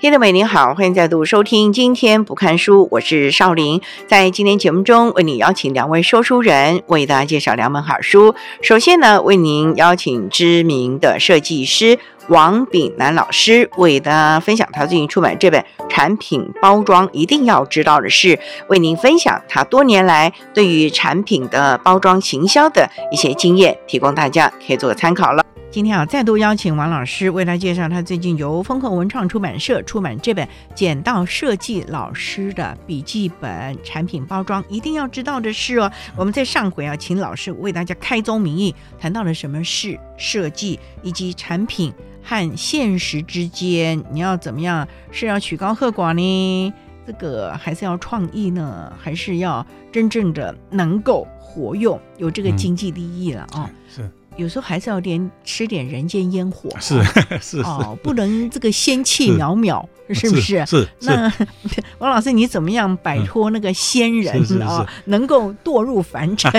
听众们您好，欢迎再度收听今天不看书，我是少林。在今天节目中，为您邀请两位说书人为大家介绍两本好书。首先呢，为您邀请知名的设计师王炳南老师为大家分享他最近出版这本产品包装一定要知道的事，为您分享他多年来对于产品的包装行销的一些经验，提供大家可以做个参考了。今天啊，再度邀请王老师为大家介绍他最近由丰厚文创出版社出版这本剪到设计老师的笔记本产品包装一定要知道的是哦。我们在上回啊，请老师为大家开宗明义谈到了什么是设计，以及产品和现实之间你要怎么样，是要曲高和寡呢？这个还是要创意呢，还是要真正的能够活用，有这个经济利益了啊？是。有时候还是要点吃点人间烟火，是 是哦，不能这个仙气渺渺，是不是？是那 王老师，你怎么样摆脱那个仙人啊？能够堕入凡尘？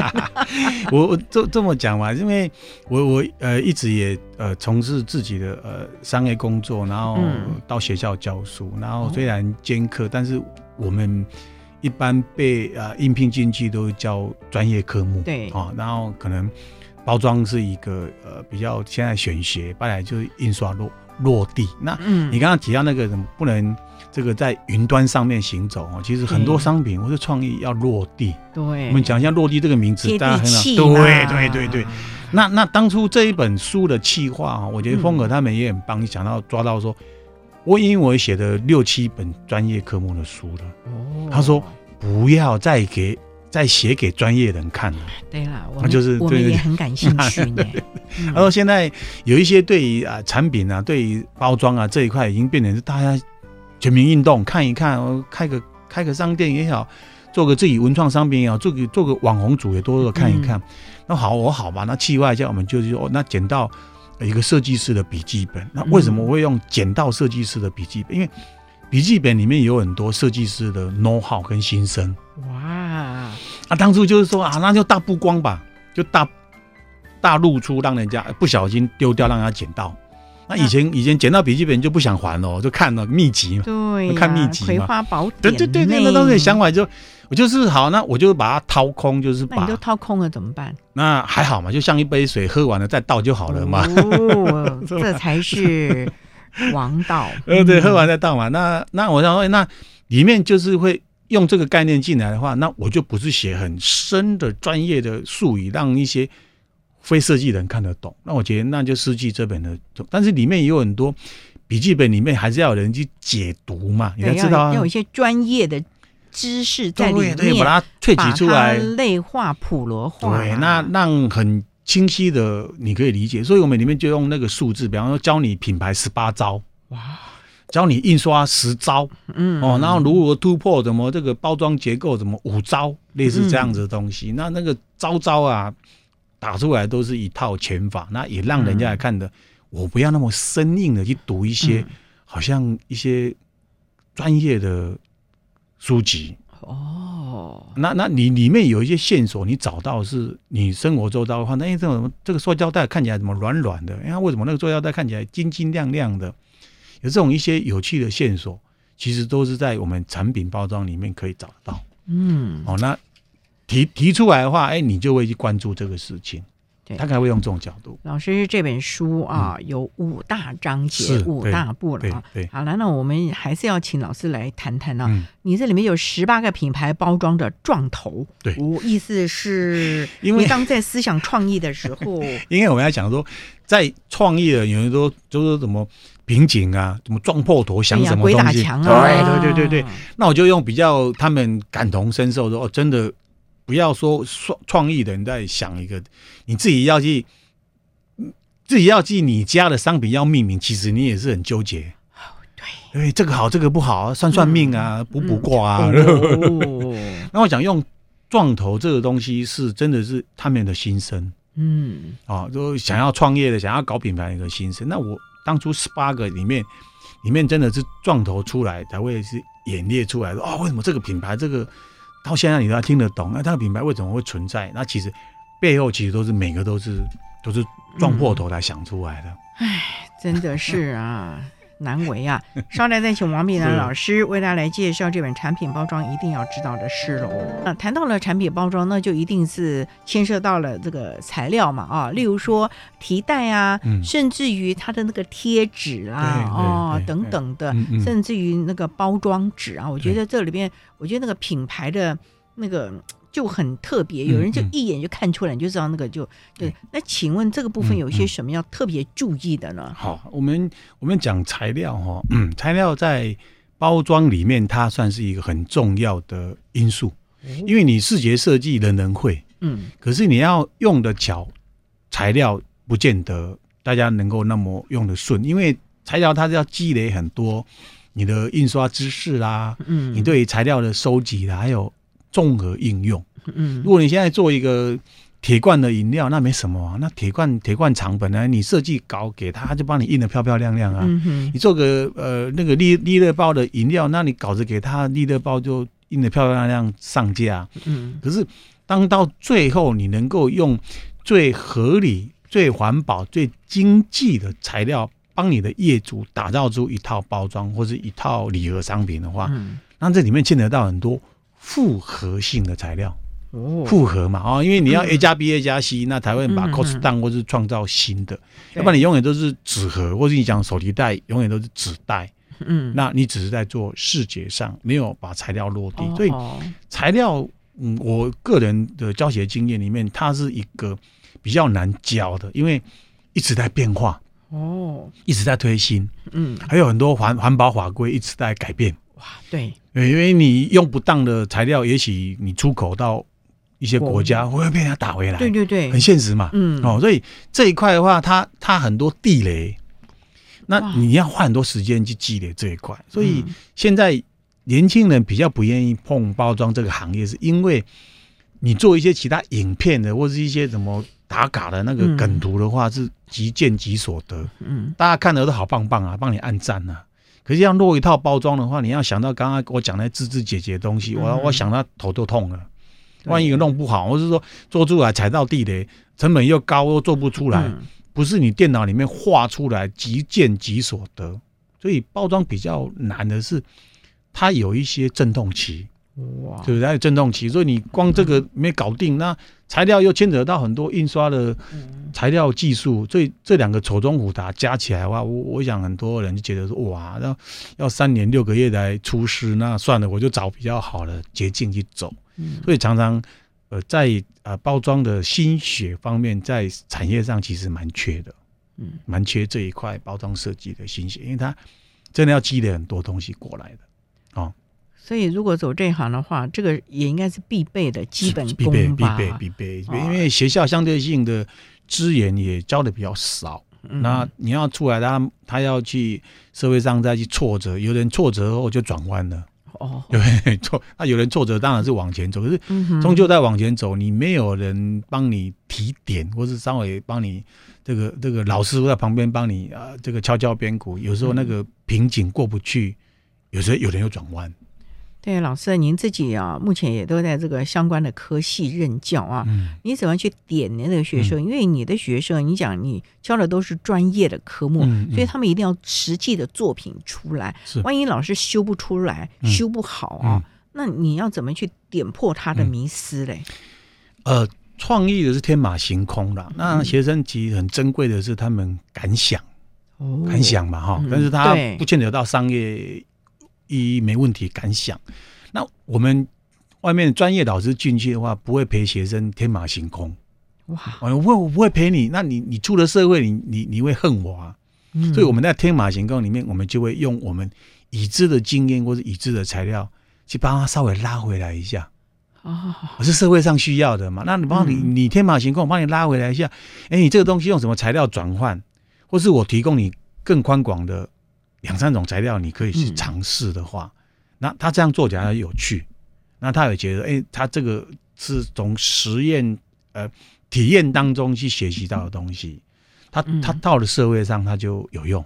我我这这么讲嘛，因为我我呃一直也呃从事自己的呃商业工作，然后到学校教书，然后虽然兼课，但是我们一般被呃应聘进去都教专业科目，对啊，然后可能。包装是一个呃比较现在选学，本来就是印刷落落地。那你刚刚提到那个不能这个在云端上面行走哦，其实很多商品或者创意要落地。对，我们讲一下落地这个名字，大家很好。对对对对。那那当初这一本书的企划啊，我觉得风格他们也很帮你想到抓到说，我因为我写的六七本专业科目的书了。哦。他说不要再给。在写给专业人看的，对了，我们就是我们也很感兴趣呢。他说现在有一些对于啊产品啊，对于包装啊这一块，已经变成是大家全民运动，看一看，开个开个商店也好，做个自己文创商品也好，做个做个网红主也多多看一看。那好，我好吧，那气外叫我们就是说，那捡到一个设计师的笔记本。那为什么我会用捡到设计师的笔记本？因为笔记本里面有很多设计师的 know how 跟心声。哇。啊，当初就是说啊，那就大曝光吧，就大大露出，让人家不小心丢掉，让人家捡到。那以前以前捡到笔记本就不想还了，就看了秘籍嘛，对，看秘籍葵花宝典。对对对，那个当时想法就我就是好，那我就把它掏空，就是把。你都掏空了怎么办？那还好嘛，就像一杯水，喝完了再倒就好了嘛。哦，这才是王道。呃，对，喝完再倒嘛。那那我想说，那里面就是会。用这个概念进来的话，那我就不是写很深的专业的术语，让一些非设计人看得懂。那我觉得那就失去这本的，但是里面也有很多笔记本里面还是要有人去解读嘛，你要知道要有一些专业的知识在里面，把它萃取出来，类化、普罗化，对，那让很清晰的你可以理解。所以我们里面就用那个数字，比方说教你品牌十八招，哇。教你印刷十招，嗯哦，然后如何突破，怎么这个包装结构，怎么五招，类似这样子的东西。那那个招招啊，打出来都是一套拳法，那也让人家来看的。我不要那么生硬的去读一些，好像一些专业的书籍哦。那那你里面有一些线索，你找到是你生活周遭的话，那这种这个塑胶袋看起来怎么软软的？哎，为什么那个塑胶袋看起来晶晶亮亮的？有这种一些有趣的线索，其实都是在我们产品包装里面可以找得到。嗯，哦，那提提出来的话，哎，你就会去关注这个事情。他可能会用这种角度。老师这本书啊，有五大章节，五大部了啊。对，好了，那我们还是要请老师来谈谈呢。你这里面有十八个品牌包装的撞头，对，我意思是，因为当在思想创意的时候，因为我们要讲说，在创意的有人说，就说什么瓶颈啊，怎么撞破头，想什么东西，对对对对对。那我就用比较他们感同身受说，哦，真的。不要说创创意的人在想一个，你自己要去，自己要记你家的商品要命名，其实你也是很纠结。对，哎，这个好，这个不好，算算命啊，卜卜卦啊。那我想用撞头这个东西，是真的是他们的心声。嗯，啊，就想要创业的，想要搞品牌的一个心声。那我当初十八个里面，里面真的是撞头出来才会是演列出来的。哦，为什么这个品牌这个？到现在你都要听得懂，那这个品牌为什么会存在？那其实背后其实都是每个都是都是撞破头来想出来的。唉，真的是啊，难为啊！稍待再请王碧南老师为大家来介绍这本产品包装一定要知道的事喽。那谈到了产品包装，那就一定是牵涉到了这个材料嘛啊，例如说提袋啊，甚至于它的那个贴纸啊，哦等等的，甚至于那个包装纸啊，我觉得这里边，我觉得那个品牌的那个。就很特别，有人就一眼就看出来，你就知道那个就对。那请问这个部分有一些什么要特别注意的呢？好，我们我们讲材料哈，嗯，材料在包装里面它算是一个很重要的因素，因为你视觉设计人人会，嗯，可是你要用的巧，材料不见得大家能够那么用的顺，因为材料它是要积累很多你的印刷知识啦，嗯，你对材料的收集啦，还有。综合应用，嗯，如果你现在做一个铁罐的饮料，那没什么啊。那铁罐铁罐厂本来你设计稿给他，他就帮你印的漂漂亮亮啊。你做个呃那个利利乐包的饮料，那你稿子给他，利乐包就印的漂漂亮亮上架。嗯，可是当到最后，你能够用最合理、最环保、最经济的材料，帮你的业主打造出一套包装或者一套礼盒商品的话，那这里面牵扯到很多。复合性的材料，复合嘛啊，因为你要 A 加 B A 加 C，那才会把 cost down 或是创造新的，要不然你永远都是纸盒，或是你讲手提袋，永远都是纸袋。嗯，那你只是在做视觉上，没有把材料落地。所以材料，嗯，我个人的教学经验里面，它是一个比较难教的，因为一直在变化哦，一直在推新，嗯，还有很多环环保法规一直在改变。哇，对。因为你用不当的材料，也许你出口到一些国家会被人家打回来。对对对，很现实嘛。嗯，哦，所以这一块的话，它它很多地雷，那你要花很多时间去积累这一块。所以现在年轻人比较不愿意碰包装这个行业，是因为你做一些其他影片的，或是一些什么打卡的那个梗图的话，是即见即所得。嗯，大家看的都好棒棒啊，帮你按赞啊。可是要落一套包装的话，你要想到刚刚我讲的枝枝节节的东西，我我想到头都痛了。万一弄不好，我是说做出来踩到地雷，成本又高，又做不出来，不是你电脑里面画出来即见即所得。所以包装比较难的是，它有一些阵痛期。哇，对不对？还有振动器，所以你光这个没搞定，那材料又牵扯到很多印刷的材料技术，所以这两个丑中虎达加起来的话，我我想很多人就觉得说，哇，那要三年六个月来出师，那算了，我就找比较好的捷径去走。所以常常呃，在呃包装的心血方面，在产业上其实蛮缺的，嗯，蛮缺这一块包装设计的心血，因为它真的要积累很多东西过来的。所以，如果走这一行的话，这个也应该是必备的基本功吧？必备，必备，必备。因为学校相对性的资源也教的比较少，那你要出来，他他要去社会上再去挫折，有人挫折后就转弯了。哦，对，挫，那有人挫折当然是往前走，可是终究在往前走，你没有人帮你提点，或是稍微帮你这个这个老师傅在旁边帮你啊，这个敲敲边鼓，有时候那个瓶颈过不去，有时候有人又转弯。对，老师，您自己啊，目前也都在这个相关的科系任教啊。嗯。你怎么去点那个学生？因为你的学生，你讲你教的都是专业的科目，所以他们一定要实际的作品出来。万一老师修不出来、修不好啊，那你要怎么去点破他的迷思嘞？呃，创意的是天马行空的。那学生其实很珍贵的是他们敢想，敢想嘛哈。但是他不见得到商业。一没问题，敢想。那我们外面专业老师进去的话，不会陪学生天马行空。哇！我不会，我不会陪你。那你你出了社会，你你你会恨我啊？所以我们在天马行空里面，我们就会用我们已知的经验或者已知的材料，去帮他稍微拉回来一下。哦，我是社会上需要的嘛？那你帮你你天马行空，我帮你拉回来一下。哎，你这个东西用什么材料转换，或是我提供你更宽广的。两三种材料你可以去尝试的话，那他这样做起来有趣，那他也觉得，哎，他这个是从实验呃体验当中去学习到的东西，他他到了社会上他就有用，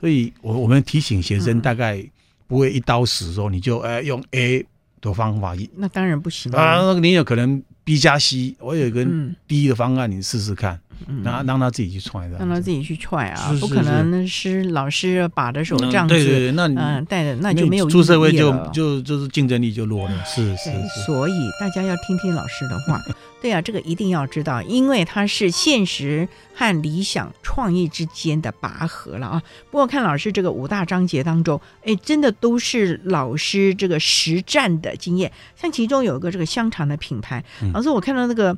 所以我我们提醒学生大概不会一刀死说你就呃用 A 的方法，那当然不行。啊，你有可能 B 加 C，我有一个 D 的方案，你试试看，让让他自己去踹的，让他自己去踹啊，不可能是老师把着手这样子，对对，那嗯带着那就没有出社会就就就是竞争力就弱了，是是，所以大家要听听老师的话。对啊，这个一定要知道，因为它是现实和理想创意之间的拔河了啊。不过看老师这个五大章节当中，哎，真的都是老师这个实战的经验。像其中有一个这个香肠的品牌，老师我看到那个。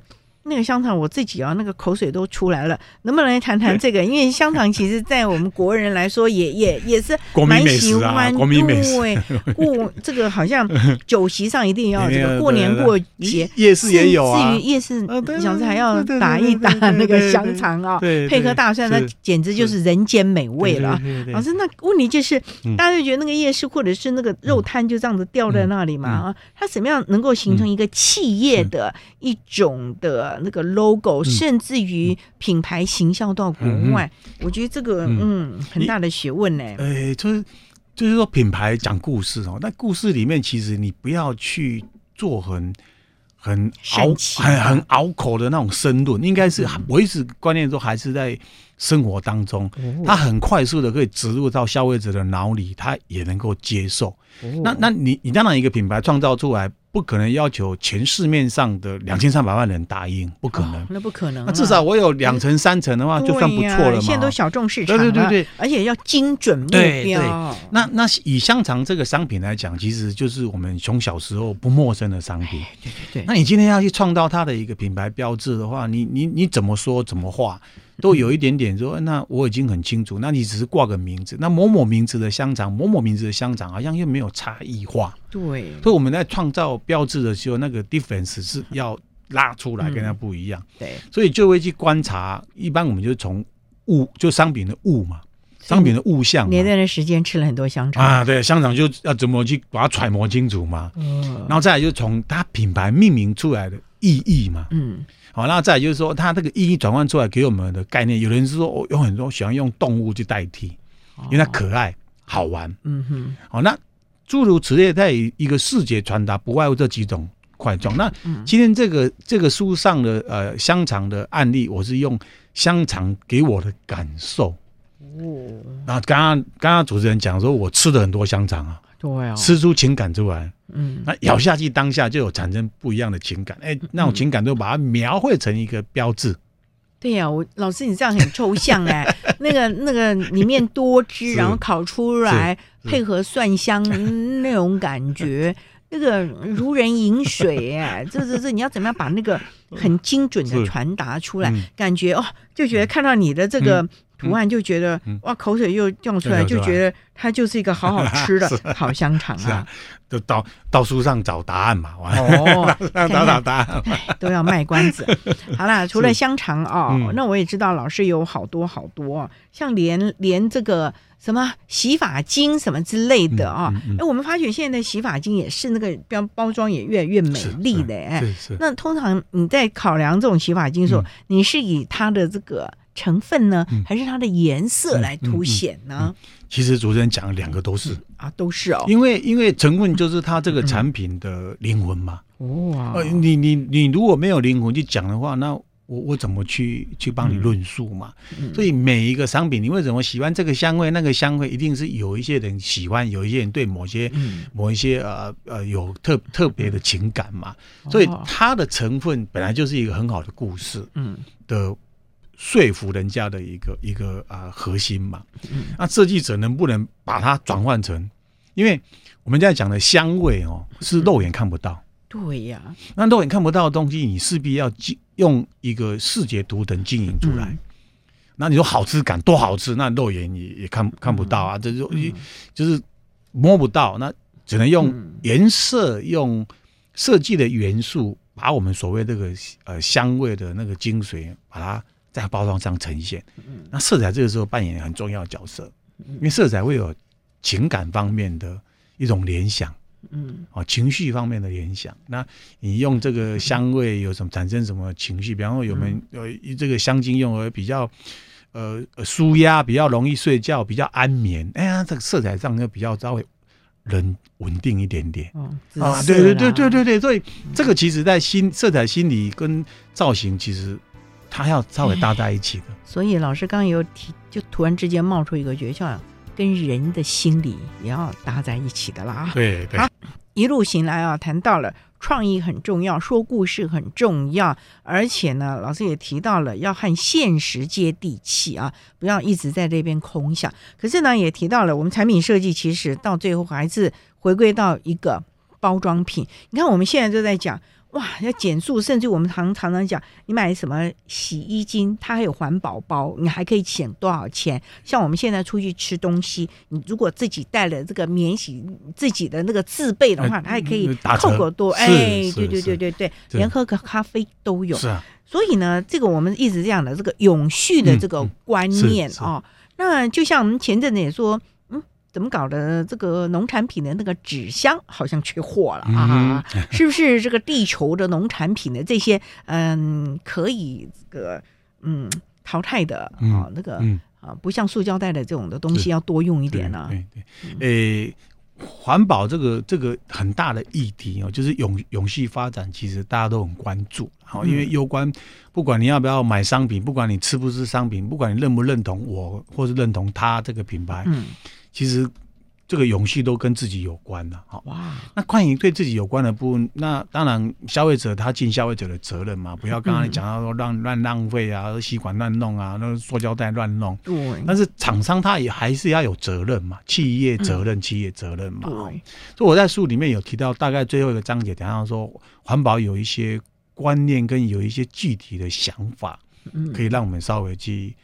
那个香肠我自己啊，那个口水都出来了。能不能来谈谈这个？因为香肠其实，在我们国人来说，也也也是蛮喜欢。国民美食啊，过 这个好像酒席上一定要这个过年过节，夜市也有啊。至于夜市，小时还要打一打那个香肠啊，配合大蒜，那简直就是人间美味了。老师，那问题就是，大家就觉得那个夜市或者是那个肉摊就这样子吊在那里嘛啊？它怎么样能够形成一个企业的一种的？那个 logo，甚至于品牌形象到国外，我觉得这个嗯。很大的学问呢。哎，就是就是说品牌讲故事哦，那故事里面其实你不要去做很很拗很很拗口的那种深论，应该是我一直观念都还是在生活当中，它很快速的可以植入到消费者的脑里，他也能够接受。那那你你当然一个品牌创造出来。不可能要求全市面上的两千三百万人答应，不可能，那不可能。那至少我有两成三成的话，就算不错了嘛。现在都小众市场，对对对对，而且要精准目标。那那以香肠这个商品来讲，其实就是我们从小时候不陌生的商品。对对对。那你今天要去创造它的一个品牌标志的话，你你你怎么说怎么画？都有一点点说，那我已经很清楚，那你只是挂个名字，那某某名字的香肠，某某名字的香肠，好像又没有差异化。对，所以我们在创造标志的时候，那个 difference 是要拉出来，跟它不一样。对，所以就会去观察，一般我们就从物，就商品的物嘛，商品的物象。那段时间吃了很多香肠啊，对，香肠就要怎么去把它揣摩清楚嘛。嗯，然后再来就从它品牌命名出来的意义嘛。嗯。好，那再就是说，它这个意义转换出来给我们的概念，有人是说，我有很多喜欢用动物去代替，因为它可爱好玩。嗯哼。好，那诸如此类，在一个视觉传达，不外乎这几种块状。那今天这个这个书上的呃香肠的案例，我是用香肠给我的感受。哦。然后刚刚刚刚主持人讲说，我吃了很多香肠啊。对啊。吃出情感出来。嗯，那咬下去当下就有产生不一样的情感，哎，那种情感都把它描绘成一个标志。对呀，我老师你这样很抽象哎，那个那个里面多汁，然后烤出来配合蒜香 那种感觉，那个如人饮水哎，这这这你要怎么样把那个很精准的传达出来？感觉哦，就觉得看到你的这个。图案就觉得哇，口水又掉出来，就觉得它就是一个好好 吃的好香肠啊！就到到书上找答案嘛，哦，找找答案都要卖关子。好啦，除了香肠哦，那我也知道老师有好多好多，像连连这个什么洗发精什么之类的啊。哎，我们发觉现在的洗发精也是那个标包装也越来越美丽的哎。那通常你在考量这种洗发精的时候，你是以它的这个。成分呢，还是它的颜色来凸显呢？其实主持人讲两个都是啊，都是哦。因为因为成分就是它这个产品的灵魂嘛。哇，你你你如果没有灵魂去讲的话，那我我怎么去去帮你论述嘛？所以每一个商品，你为什么喜欢这个香味，那个香味，一定是有一些人喜欢，有一些人对某些某一些呃呃有特特别的情感嘛。所以它的成分本来就是一个很好的故事，嗯的。说服人家的一个一个啊核心嘛，那设计者能不能把它转换成？因为我们现在讲的香味哦，是肉眼看不到。对呀，那肉眼看不到的东西，你势必要用一个视觉图腾经营出来。那你说好吃感多好吃，那肉眼也也看看不到啊，这就就是摸不到，那只能用颜色、用设计的元素，把我们所谓这个呃香味的那个精髓，把它。在包装上呈现，那色彩这个时候扮演很重要的角色，因为色彩会有情感方面的一种联想，嗯，啊，情绪方面的联想。那你用这个香味有什么产生什么情绪？比方说，有没有这个香精用而比较呃舒压，比较容易睡觉，比较安眠。哎呀，这个色彩上就比较稍微人稳定一点点。啊，对对对对对对，所以这个其实在心色彩心理跟造型其实。它要稍微搭在一起的。所以老师刚刚有提，就突然之间冒出一个诀窍，跟人的心理也要搭在一起的啦。对对。一路行来啊，谈到了创意很重要，说故事很重要，而且呢，老师也提到了要和现实接地气啊，不要一直在这边空想。可是呢，也提到了我们产品设计其实到最后还是回归到一个包装品。你看我们现在就在讲。哇，要减速，甚至我们常常常讲，你买什么洗衣精，它还有环保包，你还可以省多少钱？像我们现在出去吃东西，你如果自己带了这个免洗自己的那个自备的话，它还可以扣个多。哎，对对对对对，连喝个咖啡都有。是啊，所以呢，这个我们一直这样的这个永续的这个观念啊，那就像我们前阵子也说。怎么搞的？这个农产品的那个纸箱好像缺货了啊！是不是这个地球的农产品的这些嗯可以这个嗯淘汰的啊那个啊不像塑胶袋的这种的东西要多用一点呢？对对，诶，环保这个这个很大的议题哦，就是永永续发展，其实大家都很关注。好，因为攸关不管你要不要买商品，不管你吃不吃商品，不管你认不认同我或是认同他这个品牌，嗯。其实这个勇气都跟自己有关的，好哇。那关于对自己有关的部分，那当然消费者他尽消费者的责任嘛，不要刚刚讲到说乱乱浪费啊，吸管乱弄啊，那塑胶袋乱弄。对。但是厂商他也还是要有责任嘛，企业责任，企业责任嘛。对。所以我在书里面有提到，大概最后一个章节讲到说，环保有一些观念跟有一些具体的想法，可以让我们稍微去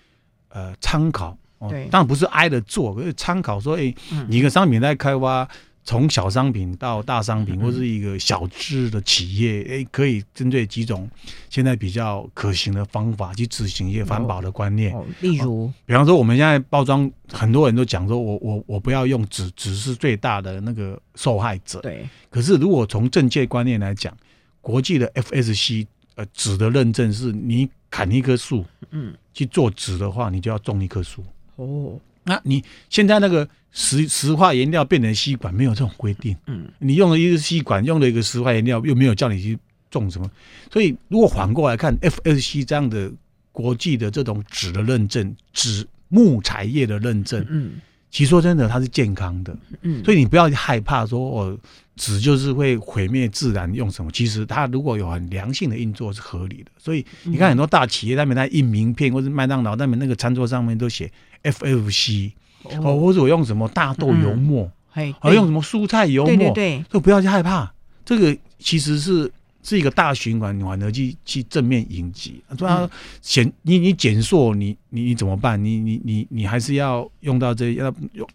呃参考。对，当然不是挨着做，可是参考说，哎，你一个商品在开发，从小商品到大商品，或是一个小资的企业，哎，可以针对几种现在比较可行的方法去执行一些环保的观念。例如，比方说我们现在包装，很多人都讲说，我我我不要用纸，纸是最大的那个受害者。对。可是如果从政界观念来讲，国际的 FSC 呃纸的认证是，你砍一棵树，嗯，去做纸的话，你就要种一棵树。哦，那你现在那个石石化颜料变成吸管，没有这种规定。嗯，你用了一个吸管，用了一个石化颜料，又没有叫你去种什么。所以，如果反过来看，FSC 这样的国际的这种纸的认证，纸木材业的认证，嗯，其实说真的，它是健康的。嗯，所以你不要害怕说，哦，纸就是会毁灭自然，用什么？其实它如果有很良性的运作是合理的。所以你看很多大企业那边在印名片，或者麦当劳那边那个餐桌上面都写。FFC 哦，或者我用什么大豆油墨，还用什么蔬菜油墨，对对对，都不要去害怕。这个其实是是一个大循环，你反而去去正面迎击。主要减你你减速，你你你怎么办？你你你你还是要用到这要用，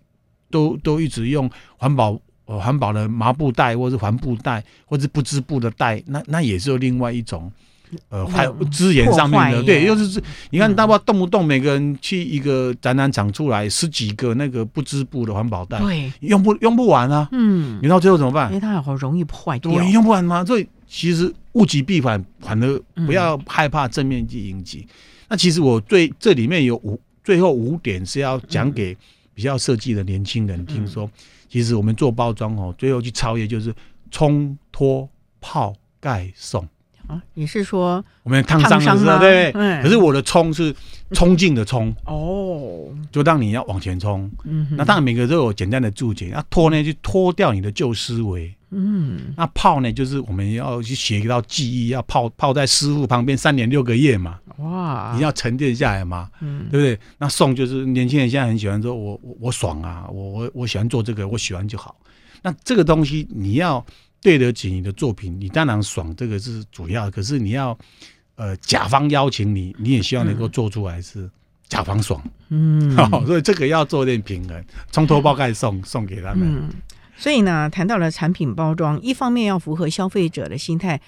都都一直用环保环保的麻布袋，或是环布袋，或是不织布的袋，那那也是另外一种。呃，还有资源上面的，对，又是你看，大不动不动每个人去一个展览场出来十几个那个不织布的环保袋，对，用不用不完啊？嗯，你到最后怎么办？因为它好容易坏掉，用不完吗？所以其实物极必反，反而不要害怕正面去迎击。那其实我最这里面有五，最后五点是要讲给比较设计的年轻人听说，其实我们做包装哦，最后去超越就是冲脱泡盖送。啊，你是说我们烫伤了是吧？对，可是我的冲是冲劲的冲哦，就让你要往前冲。嗯，那当然每个都有简单的注解。那脱呢，就脱掉你的旧思维。嗯，那泡呢，就是我们要去学一道记忆，要泡泡在师傅旁边三年六个月嘛。哇，你要沉淀下来嘛，嗯，对不对？那送就是年轻人现在很喜欢说，我我我爽啊，我我我喜欢做这个，我喜欢就好。那这个东西你要。对得起你的作品，你当然爽，这个是主要。可是你要，呃，甲方邀请你，你也希望能够做出来是甲方爽，嗯，所以这个要做点平衡，从头包盖送送给他们。所以呢，谈到了产品包装，一方面要符合消费者的心态。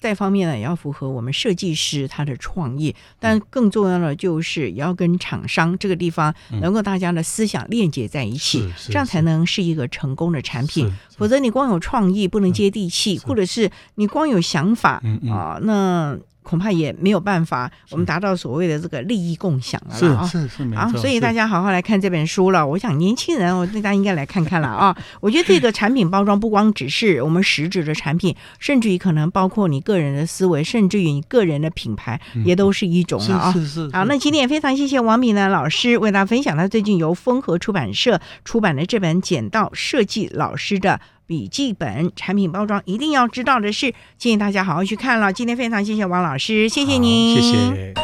再方面呢，也要符合我们设计师他的创意，但更重要的就是也要跟厂商这个地方能够大家的思想链接在一起，这样才能是一个成功的产品。否则你光有创意不能接地气，或者是你光有想法啊，那恐怕也没有办法，我们达到所谓的这个利益共享了啊。是是是，没错。所以大家家好好来看这本书了。我想年轻人，我大家应该来看看了啊。我觉得这个产品包装不光只是我们实质的产品，甚至于可能包括你个人的思维，甚至于你个人的品牌，也都是一种了啊。是是。好，那今天也非常谢谢王敏呢老师为大家分享他最近由风和出版社出版的这本《剪刀设计老师的》。笔记本产品包装一定要知道的是，建议大家好好去看了。今天非常谢谢王老师，谢谢您，谢谢。